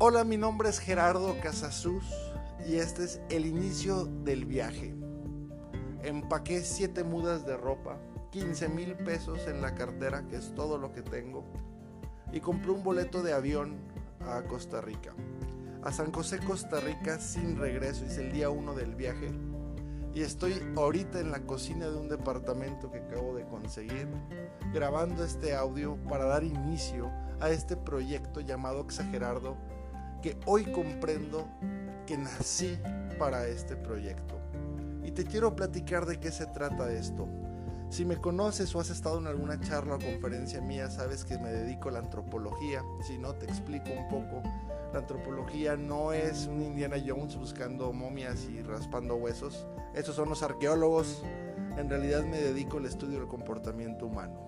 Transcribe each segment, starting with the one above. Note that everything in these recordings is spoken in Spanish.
Hola, mi nombre es Gerardo Casasus y este es el inicio del viaje. Empaqué 7 mudas de ropa, 15 mil pesos en la cartera, que es todo lo que tengo, y compré un boleto de avión a Costa Rica. A San José, Costa Rica, sin regreso, es el día 1 del viaje. Y estoy ahorita en la cocina de un departamento que acabo de conseguir, grabando este audio para dar inicio a este proyecto llamado Exagerardo que hoy comprendo que nací para este proyecto. Y te quiero platicar de qué se trata esto. Si me conoces o has estado en alguna charla o conferencia mía, sabes que me dedico a la antropología. Si no, te explico un poco. La antropología no es un Indiana Jones buscando momias y raspando huesos. Esos son los arqueólogos. En realidad me dedico al estudio del comportamiento humano.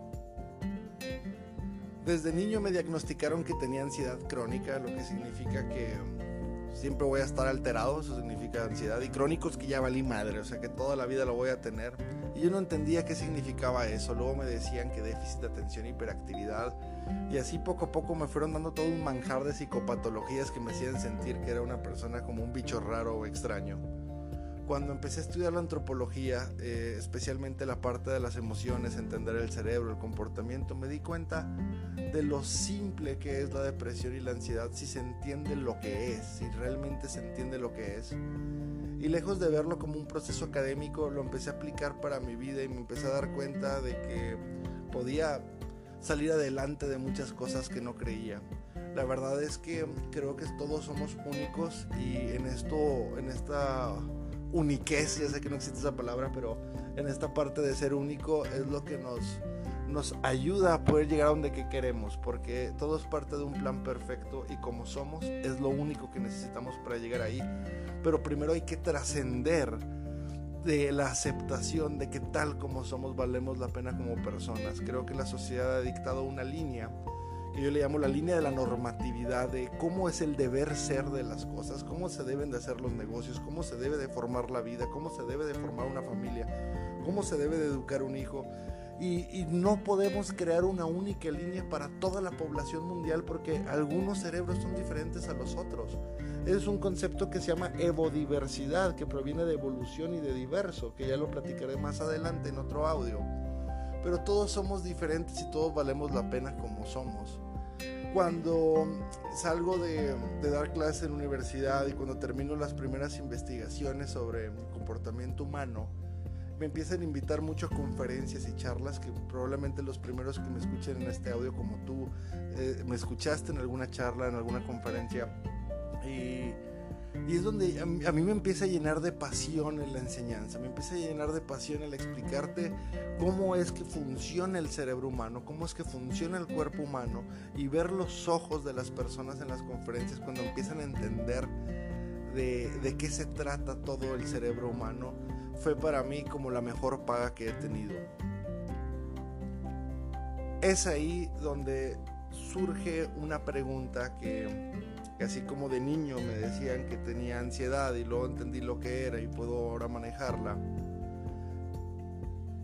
Desde niño me diagnosticaron que tenía ansiedad crónica, lo que significa que siempre voy a estar alterado, eso significa ansiedad. Y crónicos que ya valí madre, o sea que toda la vida lo voy a tener. Y yo no entendía qué significaba eso. Luego me decían que déficit de atención hiperactividad. Y así poco a poco me fueron dando todo un manjar de psicopatologías que me hacían sentir que era una persona como un bicho raro o extraño cuando empecé a estudiar la antropología, eh, especialmente la parte de las emociones, entender el cerebro, el comportamiento, me di cuenta de lo simple que es la depresión y la ansiedad si se entiende lo que es, si realmente se entiende lo que es. Y lejos de verlo como un proceso académico, lo empecé a aplicar para mi vida y me empecé a dar cuenta de que podía salir adelante de muchas cosas que no creía. La verdad es que creo que todos somos únicos y en esto, en esta uniquez, ya sé que no existe esa palabra, pero en esta parte de ser único es lo que nos, nos ayuda a poder llegar a donde que queremos, porque todo es parte de un plan perfecto y como somos es lo único que necesitamos para llegar ahí. Pero primero hay que trascender de la aceptación de que tal como somos valemos la pena como personas. Creo que la sociedad ha dictado una línea que yo le llamo la línea de la normatividad, de cómo es el deber ser de las cosas, cómo se deben de hacer los negocios, cómo se debe de formar la vida, cómo se debe de formar una familia, cómo se debe de educar un hijo. Y, no podemos crear una única línea para toda la población mundial porque algunos cerebros son diferentes a los otros. Es un concepto que se llama evodiversidad, que proviene de evolución y de diverso, que ya lo platicaré más adelante en otro audio pero todos somos diferentes y todos valemos la pena como somos. Cuando salgo de, dar clases en universidad y cuando termino las primeras investigaciones sobre comportamiento humano, me empiezan a invitar mucho a conferencias y charlas que probablemente los primeros que me escuchen en este audio como tú eh, me escuchaste en alguna charla, en alguna conferencia y y es donde a mí, me empieza a llenar de pasión en la enseñanza, me empieza a llenar de pasión el explicarte cómo es que funciona el cerebro humano, cómo es que funciona el cuerpo humano y ver los ojos de las personas en las conferencias cuando empiezan a entender de, de qué se trata todo el cerebro humano, fue para mí como la mejor paga que he tenido. Es ahí donde surge una pregunta que así como de niño me decían que tenía ansiedad y luego entendí lo que era y puedo ahora manejarla.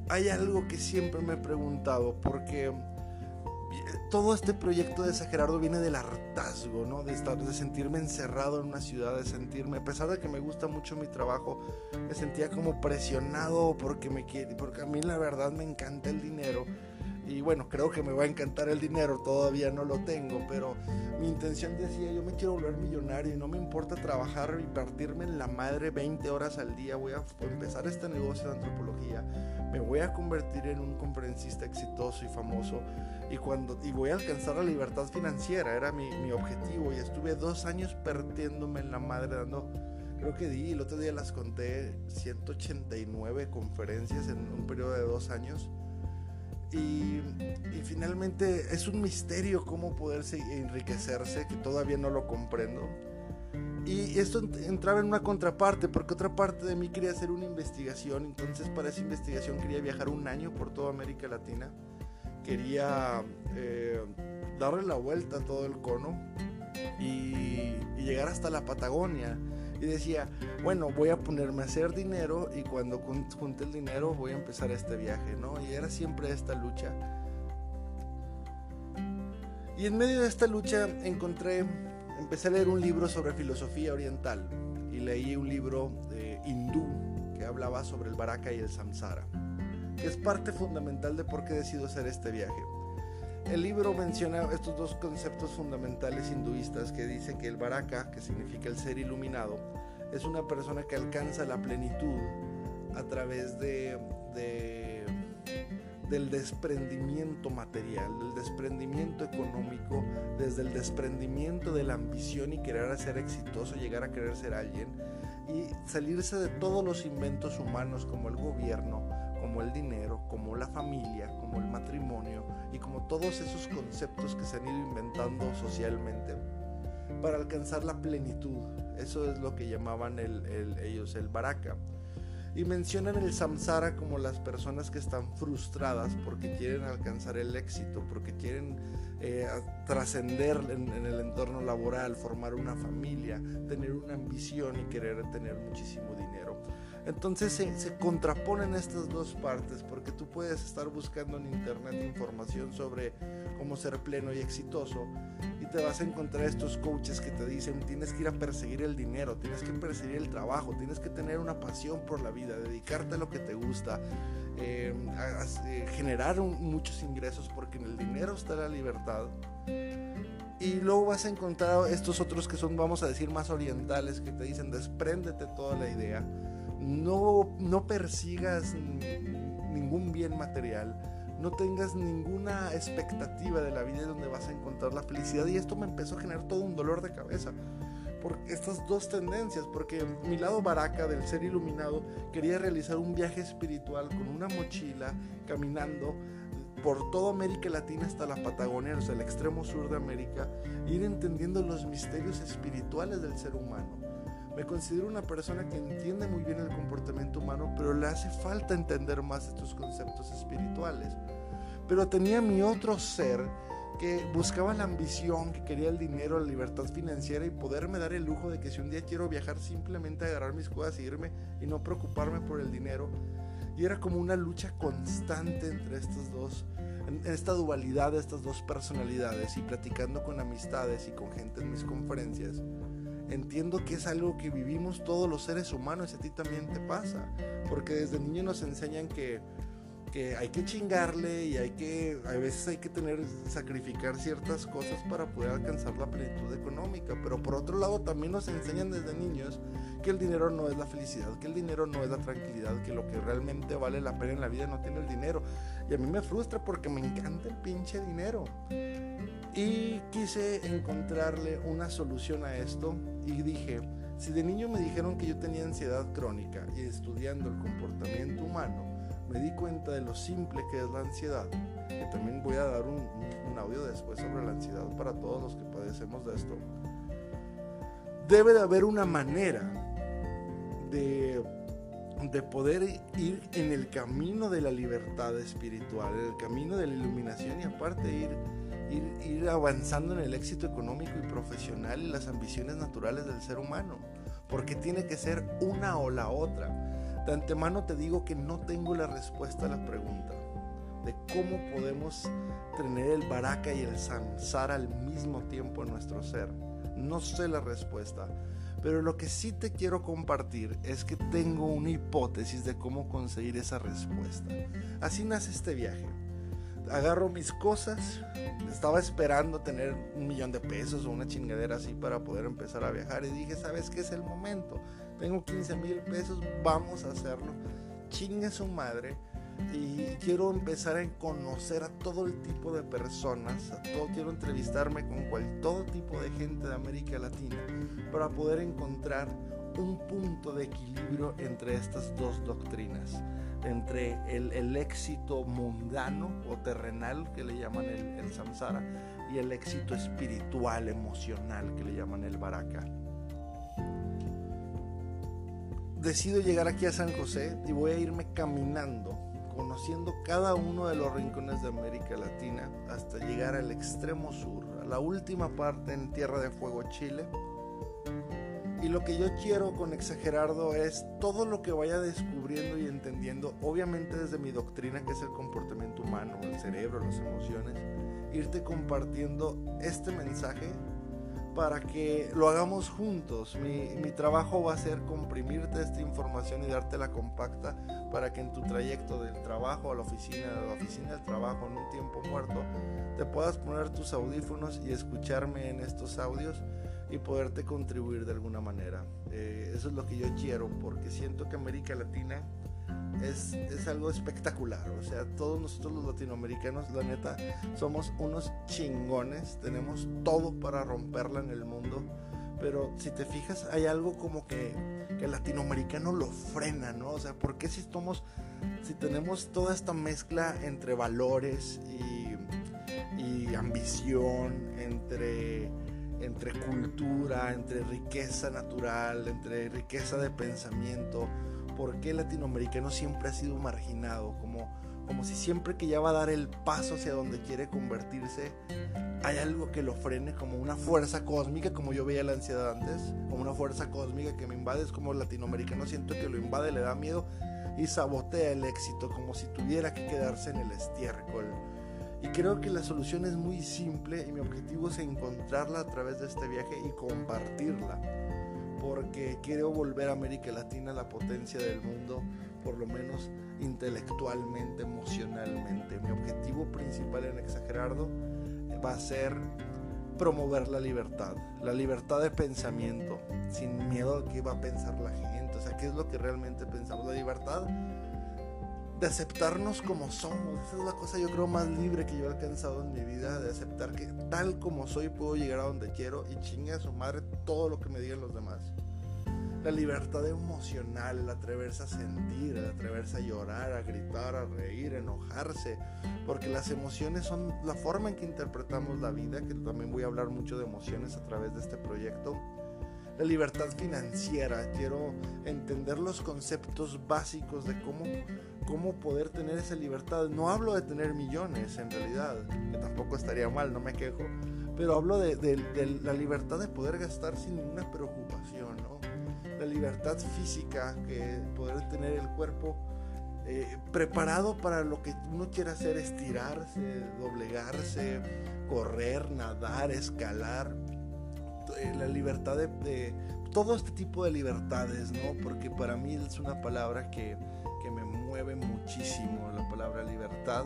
Hay algo que siempre me he preguntado porque todo este proyecto de Gerardo viene del hartazgo, ¿no? De estar, de sentirme encerrado en una ciudad, de sentirme, a pesar de que me gusta mucho mi trabajo, me sentía como presionado porque me quiere, porque a mí la verdad me encanta el dinero y bueno, creo que me va a encantar el dinero, todavía no lo tengo, pero mi intención decía, yo me quiero volver millonario y no me importa trabajar y partirme en la madre 20 horas al día, voy a empezar este negocio de antropología, me voy a convertir en un conferencista exitoso y famoso y, cuando, y voy a alcanzar la libertad financiera, era mi, mi objetivo y estuve dos años perdiéndome en la madre dando creo que di, el otro día las conté, 189 conferencias en un periodo de dos años. Y, finalmente es un misterio cómo poderse enriquecerse, que todavía no lo comprendo. Y esto entraba en una contraparte, porque otra parte de mí quería hacer una investigación, entonces para esa investigación quería viajar un año por toda América Latina, quería eh, darle la vuelta a todo el cono y llegar hasta la Patagonia y decía, bueno, voy a ponerme a hacer dinero y cuando junte el dinero voy a empezar este viaje, ¿no? Y era siempre esta lucha. Y en medio de esta lucha encontré empecé a leer un libro sobre filosofía oriental y leí un libro de hindú que hablaba sobre el Baraka y el Samsara, que es parte fundamental de por qué decido hacer este viaje. El libro menciona estos dos conceptos fundamentales hinduistas que dice que el Baraka, que significa el ser iluminado, es una persona que alcanza la plenitud a través de, del desprendimiento material, del desprendimiento económico, desde el desprendimiento de la ambición y querer ser exitoso, llegar a querer ser alguien y salirse de todos los inventos humanos como el gobierno, como el dinero, como la familia, como el matrimonio y como todos esos conceptos que se han ido inventando socialmente para alcanzar la plenitud. Eso es lo que llamaban ellos el baraka. Y mencionan el samsara como las personas que están frustradas porque quieren alcanzar el éxito, porque quieren eh, trascender en, en, el entorno laboral, formar una familia, tener una ambición y querer tener muchísimo dinero. Entonces se, contraponen estas dos partes porque tú puedes estar buscando en internet información sobre cómo ser pleno y exitoso y te vas a encontrar estos coaches que te dicen tienes que ir a perseguir el dinero, tienes que perseguir el trabajo, tienes que tener una pasión por la vida, dedicarte a lo que te gusta, eh, eh, generar muchos ingresos porque en el dinero está la libertad. Y luego vas a encontrar estos otros que son, vamos a decir, más orientales, que te dicen despréndete toda la idea no, no persigas ningún bien material, no tengas ninguna expectativa de la vida donde vas a encontrar la felicidad. Y esto me empezó a generar todo un dolor de cabeza por estas dos tendencias, porque mi lado baraca del ser iluminado quería realizar un viaje espiritual con una mochila, caminando por toda América Latina hasta la Patagonia, o sea, el extremo sur de América, e ir entendiendo los misterios espirituales del ser humano me considero una persona que entiende muy bien el comportamiento humano, pero le hace falta entender más estos conceptos espirituales. Pero tenía mi otro ser que buscaba la ambición, que quería el dinero, la libertad financiera y poderme dar el lujo de que si un día quiero viajar simplemente agarrar mis cosas e irme y no preocuparme por el dinero. Y era como una lucha constante entre estos dos, esta dualidad de estas dos personalidades y platicando con amistades y con gente en mis conferencias entiendo que es algo que vivimos todos los seres humanos y a ti también te pasa, porque desde niño nos enseñan que, hay que chingarle y hay que, a veces hay que tener, sacrificar ciertas cosas para poder alcanzar la plenitud económica, pero por otro lado también nos enseñan desde niños que el dinero no es la felicidad, que el dinero no es la tranquilidad, que lo que realmente vale la pena en la vida no tiene el dinero. Y a mí me frustra porque me encanta el pinche dinero. Y quise encontrarle una solución a esto y dije, si de niño me dijeron que yo tenía ansiedad crónica y estudiando el comportamiento humano, me di cuenta de lo simple que es la ansiedad, que también voy a dar un, audio después sobre la ansiedad para todos los que padecemos de esto, debe de haber una manera de, de poder ir en el camino de la libertad espiritual, en el camino de la iluminación y aparte ir, avanzando en el éxito económico y profesional y las ambiciones naturales del ser humano, porque tiene que ser una o la otra. De antemano te digo que no tengo la respuesta a la pregunta de cómo podemos tener el baraka y el samsara al mismo tiempo en nuestro ser. No sé la respuesta, pero lo que sí te quiero compartir es que tengo una hipótesis de cómo conseguir esa respuesta. Así nace este viaje agarro mis cosas. Estaba esperando tener un millón de pesos o una chingadera así para poder empezar a viajar. Y dije, ¿sabes qué es el momento? Tengo 15 mil pesos, vamos a hacerlo. Chingue su madre. Y quiero empezar a conocer a todo el tipo de personas. Todo, quiero entrevistarme con cual, todo tipo de gente de América Latina para poder encontrar un punto de equilibrio entre estas dos doctrinas entre el, éxito mundano o terrenal que le llaman el, samsara y el éxito espiritual, emocional que le llaman el baraka. Decido llegar aquí a San José y voy a irme caminando, conociendo cada uno de los rincones de América Latina hasta llegar al extremo sur, a la última parte en Tierra de Fuego, Chile. Y lo que yo quiero con Exagerardo es todo lo que vaya descubriendo y entendiendo, obviamente desde mi doctrina que es el comportamiento humano, el cerebro, las emociones, irte compartiendo este mensaje para que lo hagamos juntos. Mi, trabajo va a ser comprimirte esta información y dártela compacta para que en tu trayecto del trabajo a la oficina, de la oficina al trabajo, en un tiempo muerto, te puedas poner tus audífonos y escucharme en estos audios y poderte contribuir de alguna manera. Eh, eso es lo que yo quiero porque siento que América Latina es, es, algo espectacular. O sea, todos nosotros los latinoamericanos, la neta, somos unos chingones. Tenemos todo para romperla en el mundo. Pero si te fijas, hay algo como que, que el latinoamericano lo frena, ¿no? O sea, ¿por qué si somos, si tenemos toda esta mezcla entre valores y, y ambición, entre entre cultura, entre riqueza natural, entre riqueza de pensamiento, por qué el latinoamericano siempre ha sido marginado, como, como si siempre que ya va a dar el paso hacia donde quiere convertirse, hay algo que lo frene, como una fuerza cósmica, como yo veía la ansiedad antes, como una fuerza cósmica que me invade, es como el latinoamericano siento que lo invade, le da miedo y sabotea el éxito, como si tuviera que quedarse en el estiércol. Y creo que la solución es muy simple y mi objetivo es encontrarla a través de este viaje y compartirla porque quiero volver a América Latina la potencia del mundo, por lo menos intelectualmente, emocionalmente. Mi objetivo principal en Exagerardo va a ser promover la libertad, la libertad de pensamiento, sin miedo a qué va a pensar la gente, o sea, qué es lo que realmente pensamos, la libertad de aceptarnos como somos, esa es la cosa yo creo más libre que yo he alcanzado en mi vida, de aceptar que tal como soy puedo llegar a donde quiero y chingue a su madre todo lo que me digan los demás la libertad emocional, el atreverse a sentir, el atreverse a llorar, a gritar, a reír, a enojarse, porque las emociones son la forma en que interpretamos la vida, que también voy a hablar mucho de emociones a través de este proyecto. La libertad financiera, quiero entender los conceptos básicos de cómo, cómo poder tener esa libertad. No hablo de tener millones en realidad, que tampoco estaría mal, no me quejo, pero hablo de, la libertad de poder gastar sin ninguna preocupación, ¿no? la libertad física, que poder tener el cuerpo eh, preparado para lo que uno quiera hacer, estirarse, doblegarse, correr, nadar, escalar, eh, la libertad de, todo este tipo de libertades, ¿no? Porque para mí es una palabra que, que me mueve muchísimo, la palabra libertad.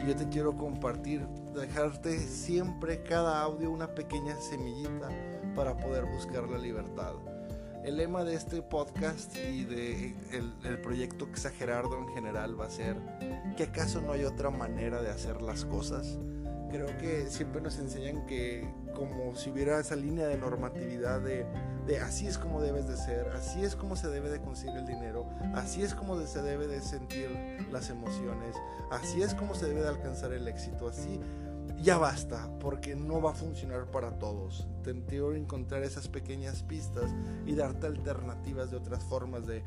Y yo te quiero compartir, dejarte siempre cada audio una pequeña semillita para poder buscar la libertad. El lema de este podcast y de el, proyecto Exagerardo en general va a ser que acaso no hay otra manera de hacer las cosas. Creo que siempre nos enseñan que como si hubiera esa línea de normatividad de, de así es como debes de ser, así es como se debe de conseguir el dinero, así es como se debe de sentir las emociones, así es como se debe de alcanzar el éxito, así ya basta, porque no va a funcionar para todos. Te quiero encontrar esas pequeñas pistas y darte alternativas de otras formas de,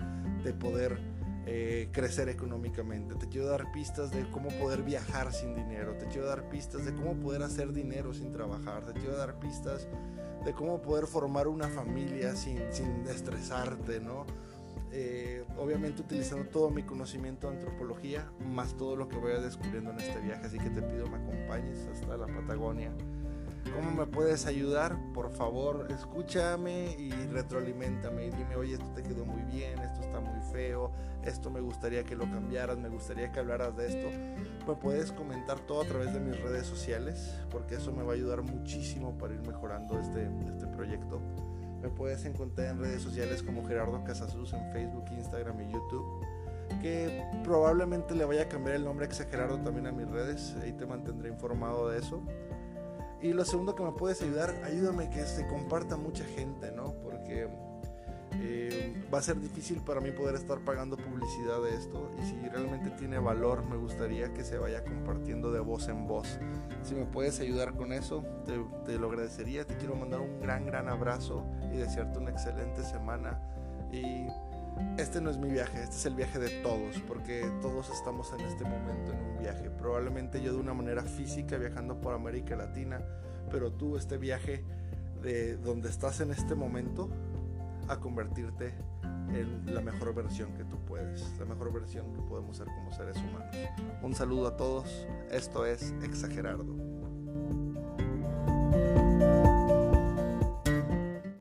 poder eh, crecer económicamente. Te quiero dar pistas de cómo poder viajar sin dinero. Te quiero dar pistas de cómo poder hacer dinero sin trabajar. Te quiero dar pistas de cómo poder formar una familia sin, sin estresarte, ¿no? Eh, obviamente utilizando todo mi conocimiento de antropología, más todo lo que voy descubriendo en este viaje. Así que te pido me acompañes hasta la Patagonia. ¿Cómo me puedes ayudar? Por favor, escúchame y retroalimentame. Y dime, oye, esto te quedó muy bien, esto está muy feo, esto me gustaría que lo cambiaras, me gustaría que hablaras de esto. Pues puedes comentar todo a través de mis redes sociales, porque eso me va a ayudar muchísimo para ir mejorando este, este proyecto. Me puedes encontrar en redes sociales como Gerardo Casasus en Facebook, Instagram y YouTube. Que probablemente le vaya a cambiar el nombre a Gerardo también a mis redes. Ahí te mantendré informado de eso. Y lo segundo que me puedes ayudar, ayúdame que se comparta mucha gente, ¿no? Porque eh, va a ser difícil para mí poder estar pagando publicidad de esto y si realmente tiene valor me gustaría que se vaya compartiendo de voz en voz. Si me puedes ayudar con eso, te, te lo agradecería. Te quiero mandar un gran, gran abrazo y desearte una excelente semana. Y este no es mi viaje, este es el viaje de todos, porque todos estamos en este momento en un viaje. Probablemente yo de una manera física viajando por América Latina, pero tú este viaje de donde estás en este momento a convertirte en la mejor versión que tú puedes, la mejor versión que podemos ser como seres humanos. Un saludo a todos, esto es Exagerardo.